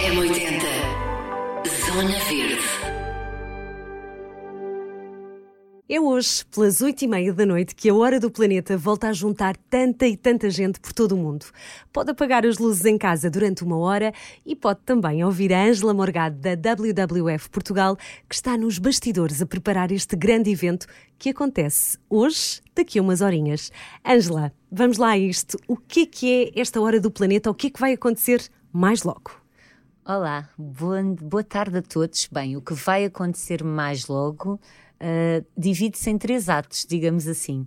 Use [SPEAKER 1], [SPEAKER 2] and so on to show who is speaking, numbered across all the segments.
[SPEAKER 1] M80 Zona Verde
[SPEAKER 2] É hoje, pelas oito e meia da noite, que a Hora do Planeta volta a juntar tanta e tanta gente por todo o mundo. Pode apagar as luzes em casa durante uma hora e pode também ouvir a Ângela Morgado da WWF Portugal, que está nos bastidores a preparar este grande evento que acontece hoje, daqui a umas horinhas. Ângela, vamos lá a isto. O que é que é esta Hora do Planeta? O que é que vai acontecer mais logo?
[SPEAKER 3] Olá, boa, boa tarde a todos. Bem, o que vai acontecer mais logo uh, divide-se em três atos, digamos assim.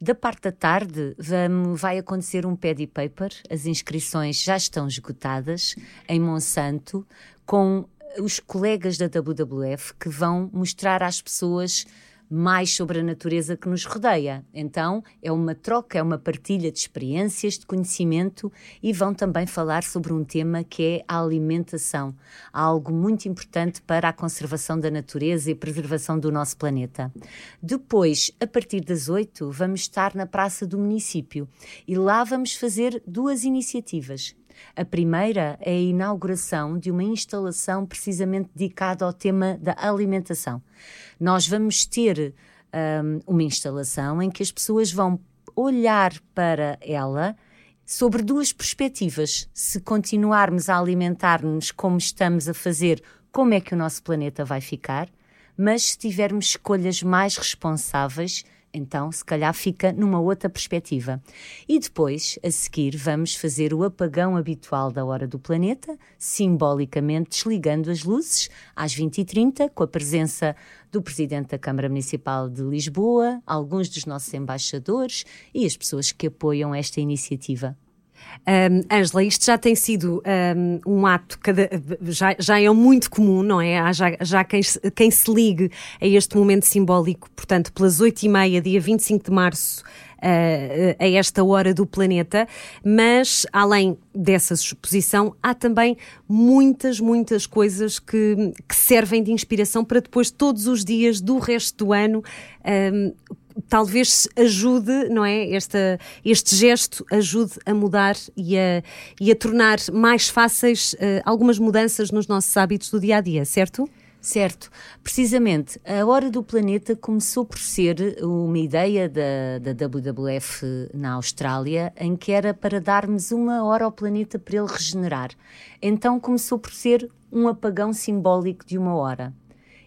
[SPEAKER 3] Da parte da tarde vamos, vai acontecer um paddy paper, as inscrições já estão esgotadas em Monsanto, com os colegas da WWF que vão mostrar às pessoas mais sobre a natureza que nos rodeia. Então, é uma troca, é uma partilha de experiências, de conhecimento e vão também falar sobre um tema que é a alimentação, algo muito importante para a conservação da natureza e preservação do nosso planeta. Depois, a partir das oito, vamos estar na Praça do Município e lá vamos fazer duas iniciativas. A primeira é a inauguração de uma instalação precisamente dedicada ao tema da alimentação. Nós vamos ter um, uma instalação em que as pessoas vão olhar para ela sobre duas perspectivas. Se continuarmos a alimentar-nos como estamos a fazer, como é que o nosso planeta vai ficar? Mas se tivermos escolhas mais responsáveis, então, se calhar fica numa outra perspectiva. E depois, a seguir, vamos fazer o apagão habitual da hora do planeta, simbolicamente desligando as luzes às 20h30, com a presença do Presidente da Câmara Municipal de Lisboa, alguns dos nossos embaixadores e as pessoas que apoiam esta iniciativa.
[SPEAKER 2] Ângela, um, isto já tem sido um, um ato, cada, já, já, é muito comum, não é? Há já, já quem, quem, se ligue a este momento simbólico, portanto, pelas 8h30, dia 25 de março, uh, a esta hora do planeta, mas além dessa exposição, há também muitas, muitas coisas que, que servem de inspiração para depois, todos os dias do resto do ano, um, talvez ajude, não é? Esta, este gesto ajude a mudar e a, e a tornar mais fáceis uh, algumas mudanças nos nossos hábitos do dia a dia, certo?
[SPEAKER 3] Certo. Precisamente, a Hora do Planeta começou por ser uma ideia da, da WWF na Austrália, em que era para darmos uma hora ao planeta para ele regenerar. Então começou por ser um apagão simbólico de uma hora.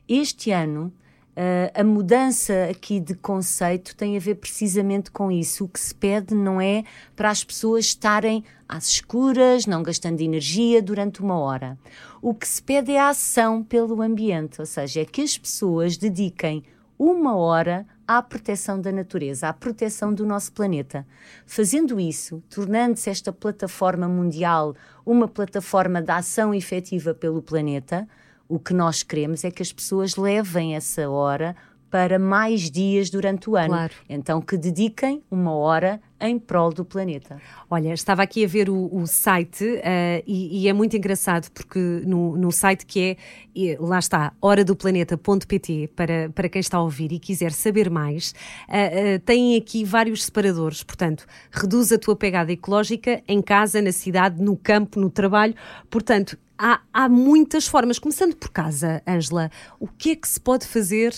[SPEAKER 3] Este ano, Uh, a mudança aqui de conceito tem a ver precisamente com isso. O que se pede não é para as pessoas estarem às escuras, não gastando energia durante uma hora. O que se pede é a ação pelo ambiente, ou seja, é que as pessoas dediquem uma hora à proteção da natureza, à proteção do nosso planeta. Fazendo isso, tornando-se esta plataforma mundial uma plataforma de ação efetiva pelo planeta, o que nós queremos é que as pessoas levem essa hora para mais dias durante o ano. Claro. Então, que dediquem uma hora em prol do planeta.
[SPEAKER 2] Olha, estava aqui a ver o, o site uh, e, e, é muito engraçado porque no, no site que é, lá está, horadoplaneta.pt para, para quem está a ouvir e quiser saber mais, uh, uh, tem aqui vários separadores, portanto, reduz a tua pegada ecológica em casa, na cidade, no campo, no trabalho, portanto, Há, há, muitas formas, começando por casa, Ângela. O que é que se pode fazer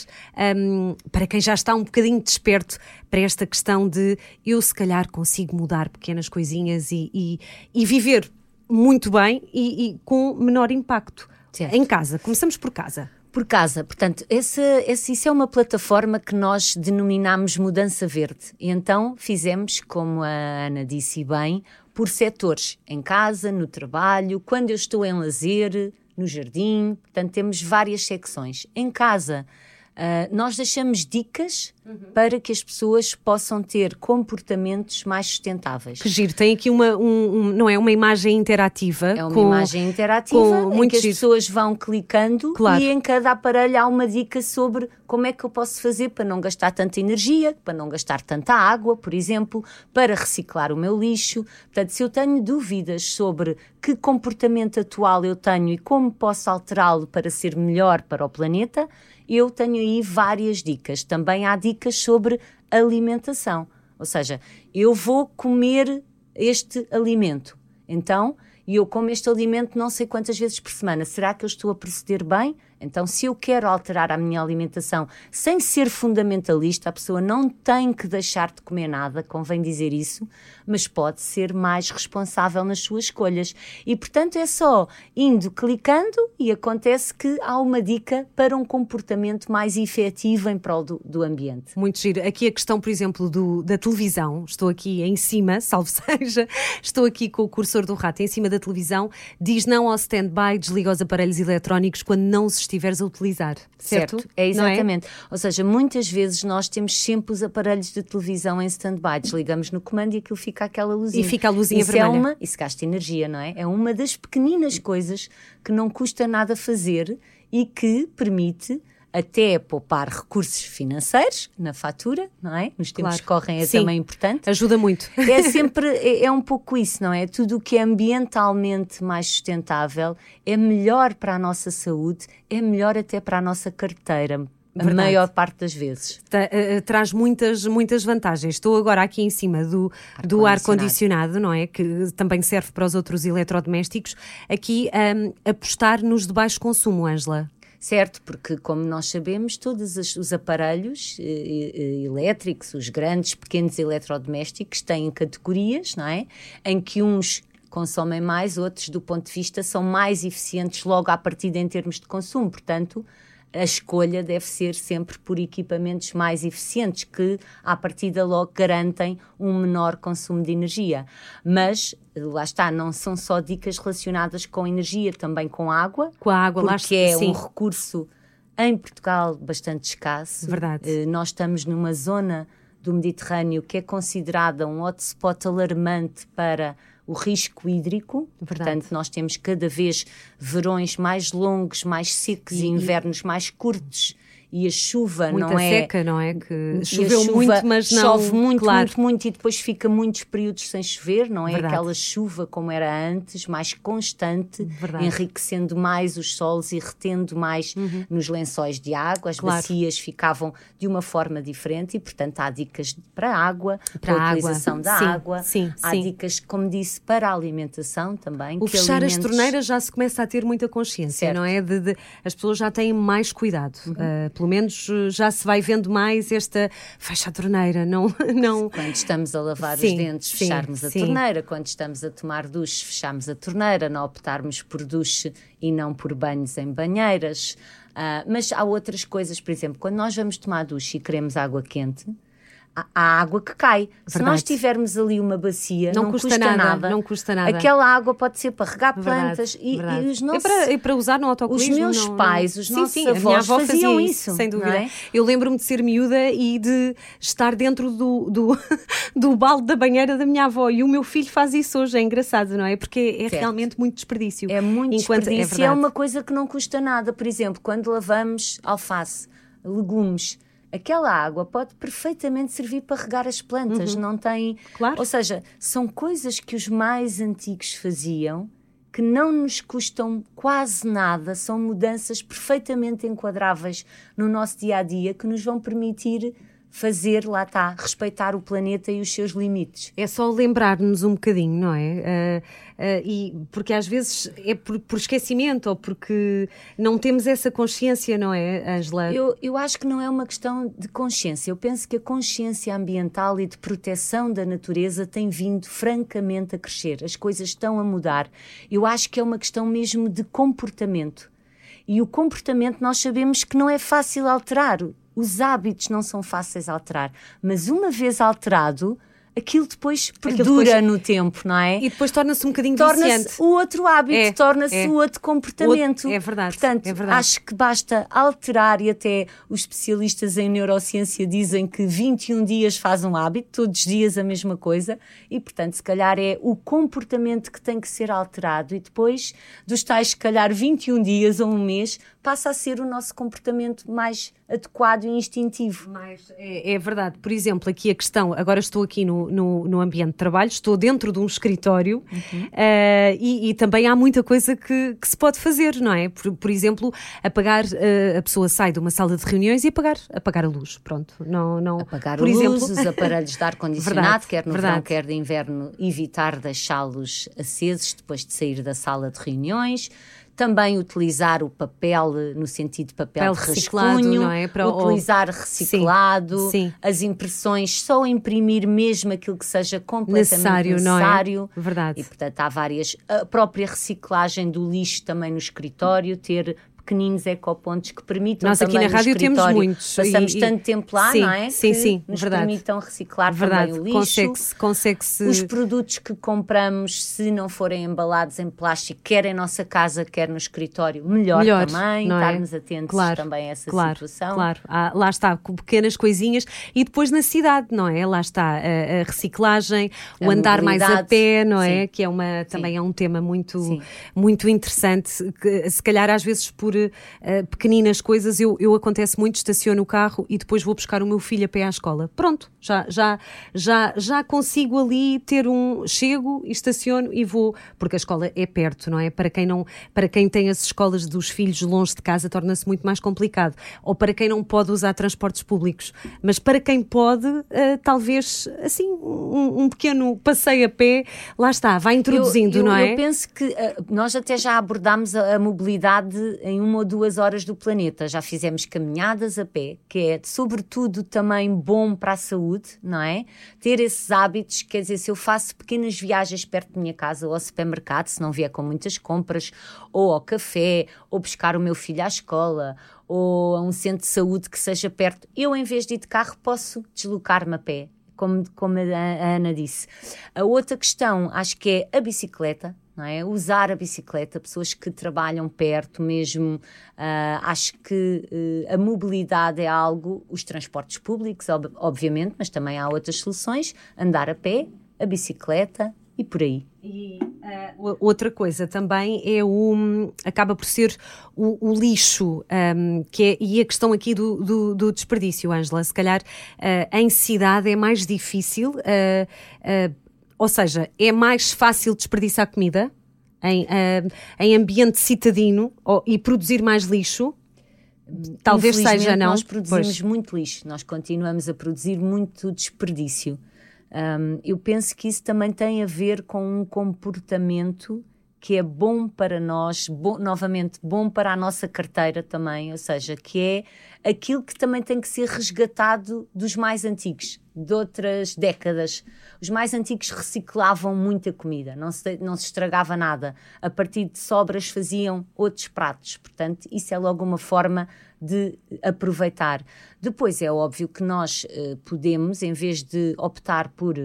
[SPEAKER 2] um, para quem já está um bocadinho desperto para esta questão de eu, se calhar, consigo mudar pequenas coisinhas e, e, e viver muito bem e, e com menor impacto? Certo. Em casa, começamos por casa.
[SPEAKER 3] Por casa, portanto, essa, essa, isso é uma plataforma que nós denominamos Mudança Verde. E então fizemos, como a Ana disse bem, por setores, em casa, no trabalho, quando eu estou em lazer, no jardim, portanto temos várias secções. Em casa, uh, nós deixamos dicas uhum. para que as pessoas possam ter comportamentos mais sustentáveis.
[SPEAKER 2] Que giro, tem aqui uma, um, um, não é, uma imagem interativa.
[SPEAKER 3] É uma com, imagem interativa com em que as giro. pessoas vão clicando claro. e em cada aparelho há uma dica sobre como é que eu posso fazer para não gastar tanta energia, para não gastar tanta água, por exemplo, para reciclar o meu lixo. Portanto, se eu tenho dúvidas sobre que comportamento atual eu tenho e como posso alterá-lo para ser melhor para o planeta, eu tenho aí várias dicas. Também há dicas sobre alimentação. Ou seja, eu vou comer este alimento. Então, eu como este alimento não sei quantas vezes por semana. Será que eu estou a proceder bem? Então, se eu quero alterar a minha alimentação sem ser fundamentalista, a pessoa não tem que deixar de comer nada, convém dizer isso, mas pode ser mais responsável nas suas escolhas. E, portanto, é só indo clicando e acontece que há uma dica para um comportamento mais efetivo em prol do, do ambiente.
[SPEAKER 2] Muito giro. Aqui a questão, por exemplo, do, da televisão. Estou aqui em cima, salvo seja, estou aqui com o cursor do rato em cima da televisão. Diz não ao stand-by, desliga os aparelhos eletrónicos quando não se estiveres a utilizar. Certo? certo.
[SPEAKER 3] É, é exatamente. É? Ou seja, muitas vezes nós temos sempre os aparelhos de televisão em stand-by, desligamos no comando e aquilo fica aquela luzinha.
[SPEAKER 2] E fica a luzinha
[SPEAKER 3] isso
[SPEAKER 2] vermelha.
[SPEAKER 3] É uma, isso gasta energia, não é? É uma das pequeninas coisas que não custa nada fazer e que permite até poupar recursos financeiros na fatura, não é? Nos tempos claro. que correm é Sim. também importante.
[SPEAKER 2] Ajuda muito.
[SPEAKER 3] É sempre, é, é um pouco isso, não é? Tudo o que é ambientalmente mais sustentável é melhor para a nossa saúde, é melhor até para a nossa carteira, a Verdade. maior parte das vezes.
[SPEAKER 2] uh, traz muitas, muitas vantagens. Estou agora aqui em cima do, ar do ar-condicionado, não é? Que também serve para os outros eletrodomésticos. Aqui um, apostar nos de baixo consumo, Ângela
[SPEAKER 3] certo? Porque, como nós sabemos, todos os aparelhos eh, eh, elétricos, os grandes, pequenos eletrodomésticos, têm categorias, não é? Em que uns consomem mais, outros, do ponto de vista, são mais eficientes logo à partida em termos de consumo. Portanto, a escolha deve ser sempre por equipamentos mais eficientes, que à partida logo garantem um menor consumo de energia. Mas lá está, não são só dicas relacionadas com energia, também com água.
[SPEAKER 2] Com a água,
[SPEAKER 3] porque lá, é sim. um recurso em Portugal bastante escasso.
[SPEAKER 2] Verdade.
[SPEAKER 3] Uh, nós estamos numa zona do Mediterrâneo que é considerada um hotspot alarmante para o risco hídrico. Verdade. Portanto, nós temos cada vez verões mais longos, mais secos e, e invernos mais curtos e a chuva
[SPEAKER 2] Muita
[SPEAKER 3] não é
[SPEAKER 2] seca, não é que choveu muito, mas não
[SPEAKER 3] chove muito, claro. muito, muito e depois fica muitos períodos sem chover, não é Verdade. aquela chuva como era antes, mais constante, Verdade. enriquecendo mais os solos e retendo mais uhum. nos lençóis de água, as claro. bacias ficavam de uma forma diferente e portanto há dicas para a água, para a utilização da
[SPEAKER 2] sim,
[SPEAKER 3] água,
[SPEAKER 2] sim,
[SPEAKER 3] há
[SPEAKER 2] sim.
[SPEAKER 3] dicas, como disse, para a alimentação também.
[SPEAKER 2] O fechar alimentos... as torneiras já se começa a ter muita consciência, certo. não é? De, de, as pessoas já têm mais cuidado. Uhum. Uh, pelo menos eh, já se vai vendo mais esta fecha a torneira, não. não...
[SPEAKER 3] Quando estamos a lavar sim, os dentes, sim, fecharmos a sim. torneira, quando estamos a tomar duche, fecharmos a torneira, não optarmos por duche e não por banhos em banheiras. Uh, mas há outras coisas, por exemplo, quando nós vamos tomar duche e queremos água quente, a água que cai. Verdade. Se nós tivermos ali uma bacia, não, não custa, custa nada, nada,
[SPEAKER 2] Não custa nada.
[SPEAKER 3] Aquela água pode ser para regar plantas verdade, e, verdade. e, os nossos...
[SPEAKER 2] E para, e para usar no autocolismo.
[SPEAKER 3] Os meus
[SPEAKER 2] não,
[SPEAKER 3] pais, os sim, nossos sim, avós a minha avó faziam fazia isso,
[SPEAKER 2] sem dúvida. É? Eu lembro-me de ser miúda e de estar dentro do, do, do balde da banheira da minha avó e o meu filho faz isso hoje, é engraçado, não é? Porque é certo. realmente muito desperdício.
[SPEAKER 3] É muito Enquanto, desperdício é, é uma coisa que não custa nada. Por exemplo, quando lavamos alface, legumes aquela água pode perfeitamente servir para regar as plantas, uhum. não tem.
[SPEAKER 2] Claro.
[SPEAKER 3] Ou seja, são coisas que os mais antigos faziam que não nos custam quase nada, são mudanças perfeitamente enquadráveis no nosso dia a dia que nos vão permitir fazer, lá está, respeitar o planeta e os seus limites.
[SPEAKER 2] É só lembrar-nos um bocadinho, não é? Uh, uh, e porque às vezes é por, por, esquecimento ou porque não temos essa consciência, não é, Angela?
[SPEAKER 3] Eu, eu acho que não é uma questão de consciência. Eu penso que a consciência ambiental e de proteção da natureza tem vindo francamente a crescer. As coisas estão a mudar. Eu acho que é uma questão mesmo de comportamento. E o comportamento nós sabemos que não é fácil alterar os hábitos não são fáceis de alterar, mas uma vez alterado, aquilo depois perdura depois... no tempo, não é?
[SPEAKER 2] E depois torna-se um bocadinho
[SPEAKER 3] Torna-se o outro hábito, é, torna-se é. o outro comportamento.
[SPEAKER 2] Outro, é verdade.
[SPEAKER 3] Portanto,
[SPEAKER 2] é verdade.
[SPEAKER 3] acho que basta alterar e até os especialistas em neurociência dizem que 21 dias faz um hábito, todos os dias a mesma coisa, e portanto, se calhar é o comportamento que tem que ser alterado e depois dos tais, se calhar, 21 dias ou um mês, passa a ser o nosso comportamento mais adequado e instintivo.
[SPEAKER 2] Mas é, é, verdade. Por exemplo, aqui a questão, agora estou aqui no, no, no ambiente de trabalho, estou dentro de um escritório uhum. uh, e, e, também há muita coisa que, que, se pode fazer, não é? Por, por exemplo, apagar, uh, a pessoa sai de uma sala de reuniões e apagar, apagar a luz. Pronto. Não, não,
[SPEAKER 3] apagar por a exemplo... luz, os aparelhos de ar-condicionado, quer no verdade. verão, quer de inverno, evitar deixá-los acesos depois de sair da sala de reuniões também utilizar o papel no sentido de papel, papel de rascunho, não é? Para utilizar o... reciclado, sim, sim. as impressões, só imprimir mesmo aquilo que seja completamente necessário. necessário.
[SPEAKER 2] Não é? Verdade.
[SPEAKER 3] E portanto há várias. A própria reciclagem do lixo também no escritório, ter pequeninos ecopontos que permitam
[SPEAKER 2] Nós aqui na rádio temos muitos.
[SPEAKER 3] Passamos e, tanto tempo lá,
[SPEAKER 2] sim,
[SPEAKER 3] não é?
[SPEAKER 2] Sim, que sim,
[SPEAKER 3] nos
[SPEAKER 2] verdade.
[SPEAKER 3] permitam reciclar verdade. também o lixo.
[SPEAKER 2] Consegue-se, consegue-se...
[SPEAKER 3] Os produtos que compramos, se não forem embalados em plástico, quer em nossa casa, quer no escritório, melhor, melhor também, é? estarmos atentos claro, também a essa
[SPEAKER 2] claro,
[SPEAKER 3] situação.
[SPEAKER 2] Claro, ah, lá está, com pequenas coisinhas e depois na cidade, não é? Lá está a, a reciclagem, o andar mais a pé, não é? Sim. Que é uma, também sim. é um tema muito, muito interessante, que se calhar às vezes por uh, pequeninas coisas, eu, eu acontece muito, estaciono o carro e depois vou buscar o meu filho a pé à escola. Pronto, já, já, já, já consigo ali ter um. Chego, estaciono e vou, porque a escola é perto, não é? Para quem, não, para quem tem as escolas dos filhos longe de casa, torna-se muito mais complicado. Ou para quem não pode usar transportes públicos. Mas para quem pode, uh, talvez, assim, um, um, pequeno passeio a pé, lá está, vai introduzindo,
[SPEAKER 3] eu, eu,
[SPEAKER 2] não é?
[SPEAKER 3] Eu penso que uh, nós até já abordámos a, a mobilidade em uma ou duas horas do planeta. Já fizemos caminhadas a pé, que é sobretudo também bom para a saúde, não é? Ter esses hábitos, quer dizer, se eu faço pequenas viagens perto da minha casa ou ao supermercado, se não vier com muitas compras, ou ao café, ou buscar o meu filho à escola, ou a um centro de saúde que seja perto, eu em vez de ir de carro posso deslocar-me a pé. Como, como a Ana disse. A outra questão, acho que é a bicicleta é? Usar a bicicleta, pessoas que trabalham perto mesmo, uh, acho que uh, a mobilidade é algo, os transportes públicos, ob obviamente, mas também há outras soluções, andar a pé, a bicicleta e por aí.
[SPEAKER 2] E uh, outra coisa também é o acaba por ser o, o lixo um, que é, e a questão aqui do, do, do desperdício, Ângela. Se calhar uh, em cidade é mais difícil uh, ou seja, é mais fácil desperdiçar comida em, uh, em ambiente citadino ou, e produzir mais lixo? Talvez seja, não?
[SPEAKER 3] Nós produzimos pois. muito lixo, nós continuamos a produzir muito desperdício. Um, eu penso que isso também tem a ver com um comportamento que é bom para nós, bom, novamente, bom para a nossa carteira também, ou seja, que é aquilo que também tem que ser resgatado dos mais antigos, de outras décadas. Os mais antigos reciclavam muita comida, não se, não se estragava nada. A partir de sobras faziam outros pratos, portanto, isso é logo uma forma de aproveitar. Depois é óbvio que nós uh, podemos, em vez de optar por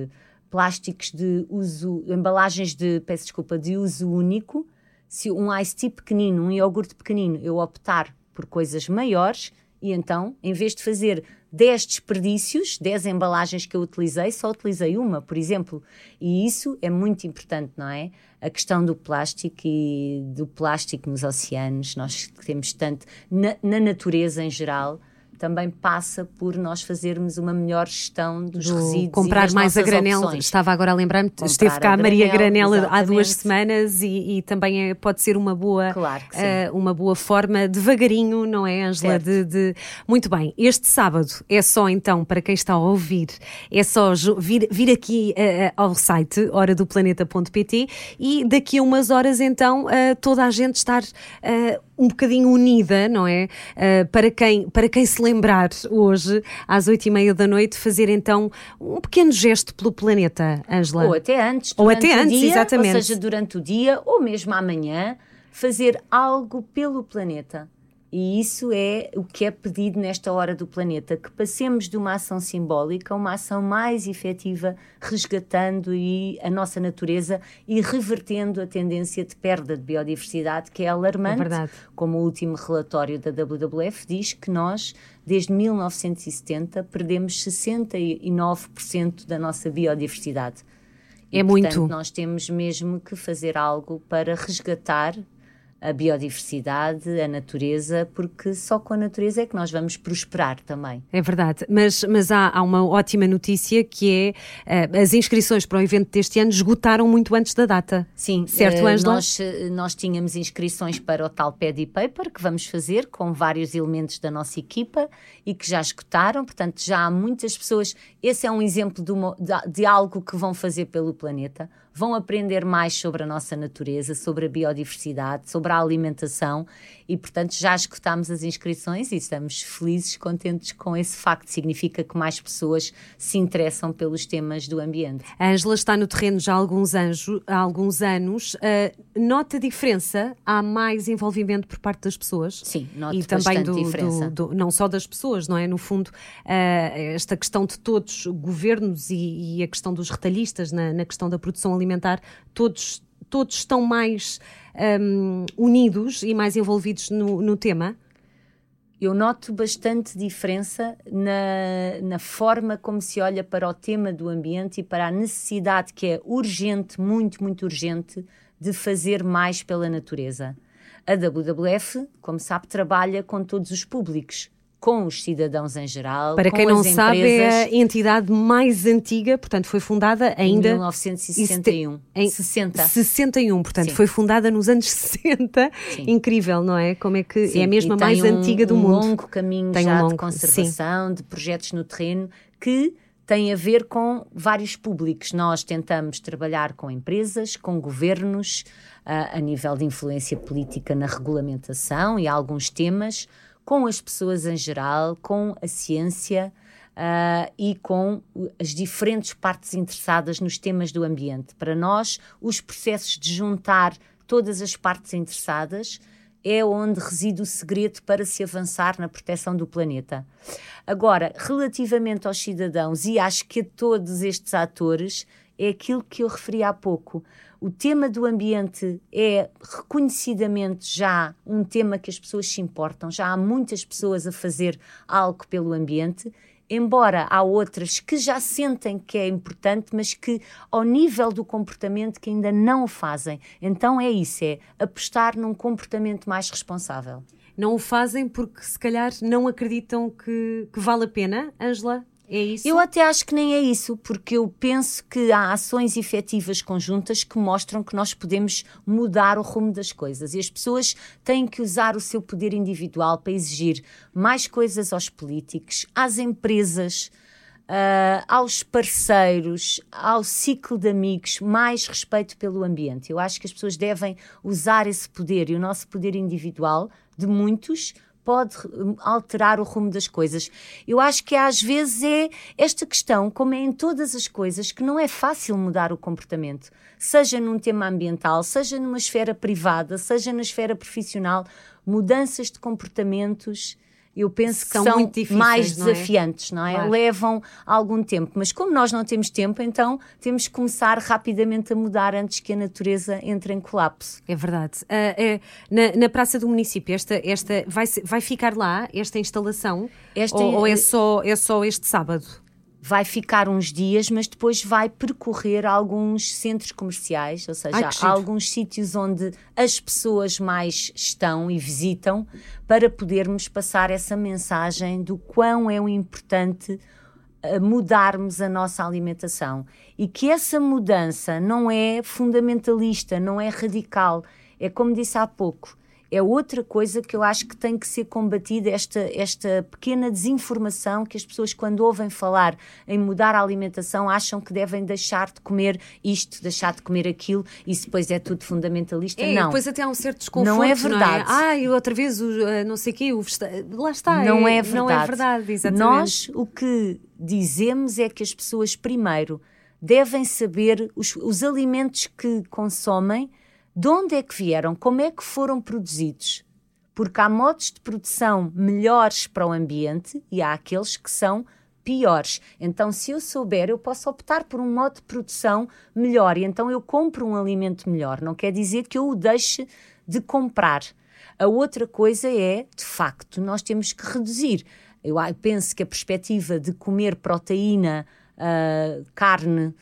[SPEAKER 3] plásticos de uso, embalagens de, peço desculpa, de uso único, se um ice tea pequenino, um iogurte pequenino, eu optar por coisas maiores e então, em vez de fazer 10 desperdícios, 10 embalagens que eu utilizei, só utilizei uma, por exemplo. E isso é muito importante, não é? A questão do plástico e do plástico nos oceanos, nós temos tanto, na, na natureza em geral, também passa por nós fazermos uma melhor gestão dos Do resíduos.
[SPEAKER 2] Comprar mais a granel. Opções. Estava agora a lembrar-me, esteve cá a Maria Granel, Granel há duas semanas e, e, também é, pode ser uma boa,
[SPEAKER 3] claro
[SPEAKER 2] uh, uma boa forma, devagarinho, não é, Ângela? De, de, Muito bem, este sábado é só então, para quem está a ouvir, é só vir, vir aqui uh, ao site horadoplaneta.pt e daqui a umas horas então uh, toda a gente estar um bocadinho unida, não é? Uh, para, quem, para quem se lembrar hoje, às oito e meia da noite, fazer então um pequeno gesto pelo planeta, Ângela.
[SPEAKER 3] Ou até antes.
[SPEAKER 2] Ou até antes,
[SPEAKER 3] dia,
[SPEAKER 2] exatamente.
[SPEAKER 3] Ou seja, durante o dia ou mesmo amanhã, fazer algo pelo planeta. E isso é o que é pedido nesta hora do planeta, que passemos de uma ação simbólica a uma ação mais efetiva, resgatando e a nossa natureza e revertendo a tendência de perda de biodiversidade, que é alarmante. É como o último relatório da WWF diz que nós, desde 1970, perdemos 69% da nossa biodiversidade.
[SPEAKER 2] É
[SPEAKER 3] e,
[SPEAKER 2] muito.
[SPEAKER 3] Portanto, nós temos mesmo que fazer algo para resgatar a biodiversidade, a natureza, porque só com a natureza é que nós vamos prosperar também.
[SPEAKER 2] É verdade, mas, mas há, há uma ótima notícia que é uh, as inscrições para o evento deste ano esgotaram muito antes da data.
[SPEAKER 3] Sim,
[SPEAKER 2] certo, uh,
[SPEAKER 3] Nós, nós tínhamos inscrições para o tal Paddy Paper que vamos fazer com vários elementos da nossa equipa e que já esgotaram, portanto já há muitas pessoas. Esse é um exemplo de, uma, de, de algo que vão fazer pelo planeta vão aprender mais sobre a nossa natureza, sobre a biodiversidade, sobre a alimentação e, portanto, já escutámos as inscrições e estamos felizes, contentes com esse facto. Significa que mais pessoas se interessam pelos temas do ambiente.
[SPEAKER 2] A Ângela está no terreno já há alguns, anjo, há alguns anos. Uh, nota diferença? Há mais envolvimento por parte das pessoas?
[SPEAKER 3] Sim, nota e também do, diferença.
[SPEAKER 2] Do, do, não só das pessoas, não é? No fundo, uh, esta questão de todos, governos e, e, a questão dos retalhistas na, na questão da produção alimentar, todos, todos estão mais um, unidos e mais envolvidos no, no tema?
[SPEAKER 3] eu noto bastante diferença na, na, forma como se olha para o tema do ambiente e para a necessidade que é urgente, muito, muito urgente, de fazer mais pela natureza. A WWF, como sabe, trabalha com todos os públicos com os cidadãos em geral.
[SPEAKER 2] Para quem não sabe, é a entidade mais antiga, portanto, foi fundada ainda.
[SPEAKER 3] Em 1961. Em 60.
[SPEAKER 2] 61, portanto, Sim. foi fundada nos anos 60. Sim. Incrível, não é? Como é que Sim. é a mesma mais um, antiga do
[SPEAKER 3] um
[SPEAKER 2] mundo.
[SPEAKER 3] um longo caminho tem já de conservação, de projetos no terreno que tem a ver com vários públicos. Nós tentamos trabalhar com empresas, com governos, uh, a nível de influência política na regulamentação e alguns temas com as pessoas em geral, com a ciência uh, e com as diferentes partes interessadas nos temas do ambiente. Para nós, os processos de juntar todas as partes interessadas é onde reside o segredo para se avançar na proteção do planeta. Agora, relativamente aos cidadãos, e acho que a todos estes atores, é aquilo que eu referi há pouco o tema do ambiente é reconhecidamente já um tema que as pessoas se importam, já há muitas pessoas a fazer algo pelo ambiente, embora há outras que já sentem que é importante, mas que ao nível do comportamento que ainda não o fazem. Então é isso, é apostar num comportamento mais responsável.
[SPEAKER 2] Não o fazem porque se calhar não acreditam que, que vale a pena, Angela? É isso?
[SPEAKER 3] Eu até acho que nem é isso, porque eu penso que há ações efetivas conjuntas que mostram que nós podemos mudar o rumo das coisas e as pessoas têm que usar o seu poder individual para exigir mais coisas aos políticos, às empresas. Uh, aos parceiros, ao ciclo de amigos, mais respeito pelo ambiente. Eu acho que as pessoas devem usar esse poder e o nosso poder individual, de muitos, pode alterar o rumo das coisas. Eu acho que às vezes é esta questão, como é em todas as coisas, que não é fácil mudar o comportamento, seja num tema ambiental, seja numa esfera privada, seja na esfera profissional, mudanças de comportamentos eu penso que são, são mais não é? desafiantes, não é? Claro. Levam algum tempo, mas como nós não temos tempo, então temos que começar rapidamente a mudar antes que a natureza entre em colapso.
[SPEAKER 2] É verdade. Uh, na, na, Praça do Município, esta, esta vai, vai ficar lá, esta instalação, esta, ou, ou é, só, é só este sábado?
[SPEAKER 3] Vai ficar uns dias, mas depois vai percorrer alguns centros comerciais, ou seja, Ai, alguns sítios onde as pessoas mais estão e visitam, para podermos passar essa mensagem do quão é importante eh, mudarmos a nossa alimentação. E que essa mudança não é fundamentalista, não é radical, é como disse há pouco, é outra coisa que eu acho que tem que ser combatida, esta, esta pequena desinformação que as pessoas, quando ouvem falar em mudar a alimentação, acham que devem deixar de comer isto, deixar de comer aquilo, e depois é tudo fundamentalista.
[SPEAKER 2] É,
[SPEAKER 3] não.
[SPEAKER 2] depois até há um certo desconforto. Não é verdade. Não é? Ai, outra vez, o, uh, não sei o quê, o lá está.
[SPEAKER 3] Não é, é verdade. Não
[SPEAKER 2] é verdade, exatamente.
[SPEAKER 3] Nós, o que dizemos é que as pessoas, primeiro, devem saber os, os alimentos que consomem de onde é que vieram, como é que foram produzidos. Porque há modos de produção melhores para o ambiente e há aqueles que são piores. Então, se eu souber, eu posso optar por um modo de produção melhor e então eu compro um alimento melhor. Não quer dizer que eu o deixe de comprar. A outra coisa é, de facto, nós temos que reduzir. Eu penso que a perspectiva de comer proteína, uh, carne,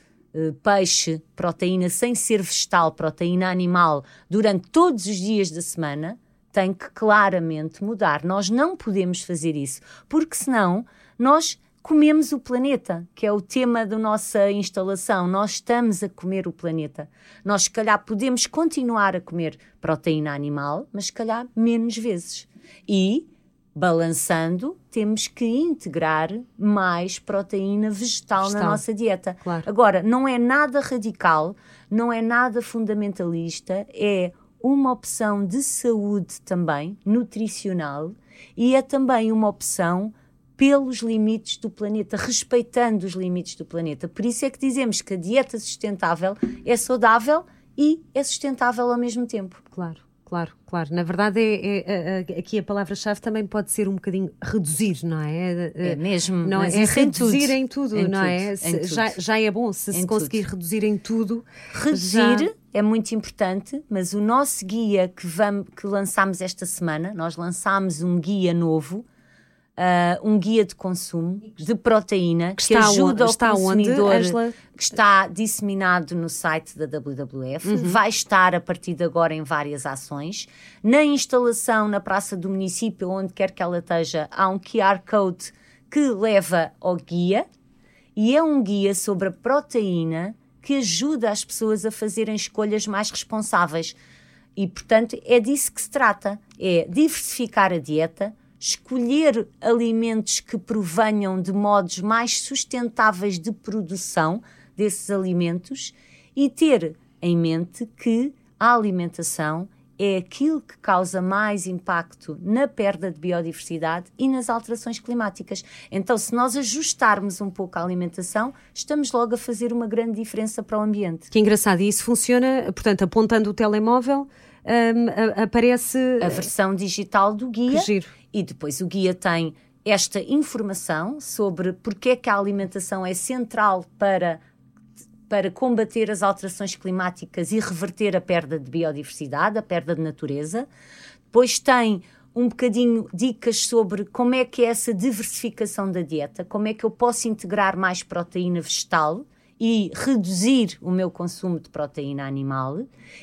[SPEAKER 3] peixe, proteína sem ser vegetal, proteína animal, durante todos os dias da semana, tem que claramente mudar. Nós não podemos fazer isso, porque senão nós comemos o planeta, que é o tema da nossa instalação. Nós estamos a comer o planeta. Nós, se calhar, podemos continuar a comer proteína animal, mas se calhar menos vezes. E balançando, temos que integrar mais proteína vegetal, vegetal. na nossa dieta.
[SPEAKER 2] Claro.
[SPEAKER 3] Agora, não é nada radical, não é nada fundamentalista, é uma opção de saúde também, nutricional, e é também uma opção pelos limites do planeta, respeitando os limites do planeta. Por isso é que dizemos que a dieta sustentável é saudável e é sustentável ao mesmo tempo.
[SPEAKER 2] Claro claro, claro. Na verdade, é, é, é aqui a palavra-chave também pode ser um bocadinho reduzir, não é?
[SPEAKER 3] É, é mesmo.
[SPEAKER 2] Não é, é reduzir tudo. em tudo, em não tudo, é? Se, já, já é bom se se conseguir tudo. reduzir em tudo.
[SPEAKER 3] Reduzir já... é muito importante, mas o nosso guia que, vamos, que lançámos esta semana, nós lançámos um guia novo uh, um guia de consumo de proteína que, que ajuda ao consumidor, onde, que está disseminado no site da WWF, uhum. vai estar a partir de agora em várias ações. Na instalação na Praça do Município, onde quer que ela esteja, há um QR Code que leva ao guia e é um guia sobre a proteína que ajuda as pessoas a fazerem escolhas mais responsáveis. E, portanto, é disso que se trata: é diversificar a dieta, escolher alimentos que provenham de modos mais sustentáveis de produção desses alimentos e ter em mente que a alimentação é aquilo que causa mais impacto na perda de biodiversidade e nas alterações climáticas. Então, se nós ajustarmos um pouco a alimentação, estamos logo a fazer uma grande diferença para o ambiente.
[SPEAKER 2] Que engraçado, e isso funciona, portanto, apontando o telemóvel, um, aparece
[SPEAKER 3] a versão digital do guia e depois o guia tem esta informação sobre porque é que a alimentação é central para para combater as alterações climáticas e reverter a perda de biodiversidade, a perda de natureza. Depois tem um bocadinho dicas sobre como é que é essa diversificação da dieta, como é que eu posso integrar mais proteína vegetal e reduzir o meu consumo de proteína animal.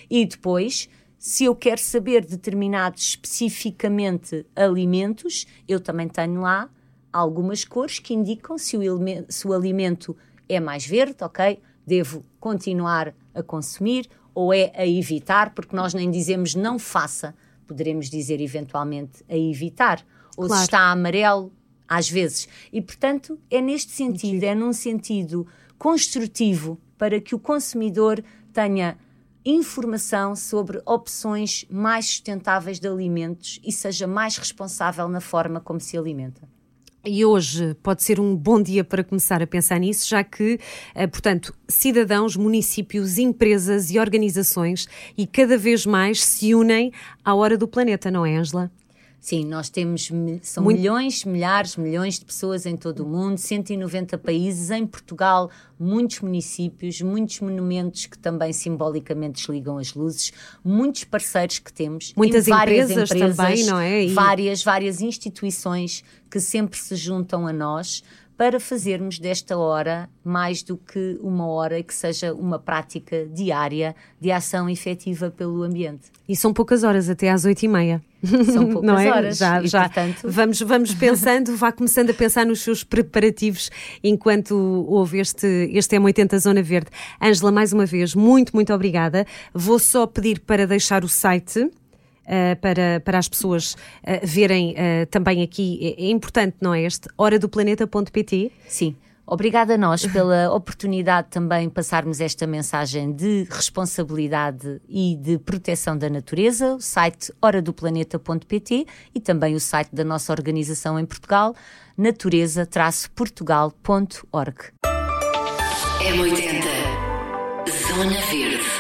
[SPEAKER 3] E depois se eu quero saber determinados especificamente alimentos, eu também tenho lá algumas cores que indicam se o, se o alimento é mais verde, ok? Devo continuar a consumir ou é a evitar, porque nós nem dizemos não faça, poderemos dizer eventualmente a evitar. Ou claro. se está amarelo, às vezes. E, portanto, é neste sentido, é num sentido construtivo para que o consumidor tenha informação sobre opções mais sustentáveis de alimentos e seja mais responsável na forma como se alimenta.
[SPEAKER 2] E hoje pode ser um bom dia para começar a pensar nisso, já que, eh, portanto, cidadãos, municípios, empresas e organizações e cada vez mais se unem à hora do planeta, não é, Angela?
[SPEAKER 3] Sim, nós temos são Muito... milhões, milhares, milhões de pessoas em todo o mundo, 190 países, em Portugal, muitos municípios, muitos monumentos que também simbolicamente desligam as luzes, muitos parceiros que temos,
[SPEAKER 2] muitas empresas, empresas, também, não é?
[SPEAKER 3] E... Várias, várias instituições que sempre se juntam a nós para fazermos desta hora mais do que uma hora que seja uma prática diária de ação efetiva pelo ambiente.
[SPEAKER 2] E são poucas horas, até às oito e meia.
[SPEAKER 3] São poucas
[SPEAKER 2] não é?
[SPEAKER 3] horas.
[SPEAKER 2] Já, e, já. Portanto... Vamos, vamos pensando, vá começando a pensar nos seus preparativos enquanto houve este, este M80 Zona Verde. Ângela, mais uma vez, muito, muito obrigada. Vou só pedir para deixar o site para, para as pessoas uh, verem uh, também aqui. É, é, importante, não é? Este horadoplaneta.pt.
[SPEAKER 3] Sim. Obrigada a nós pela oportunidade também passarmos esta mensagem de responsabilidade e de proteção da natureza, o site horadoplaneta.pt e também o site da nossa organização em Portugal, natureza-portugal.org.
[SPEAKER 1] M80 Zona Verde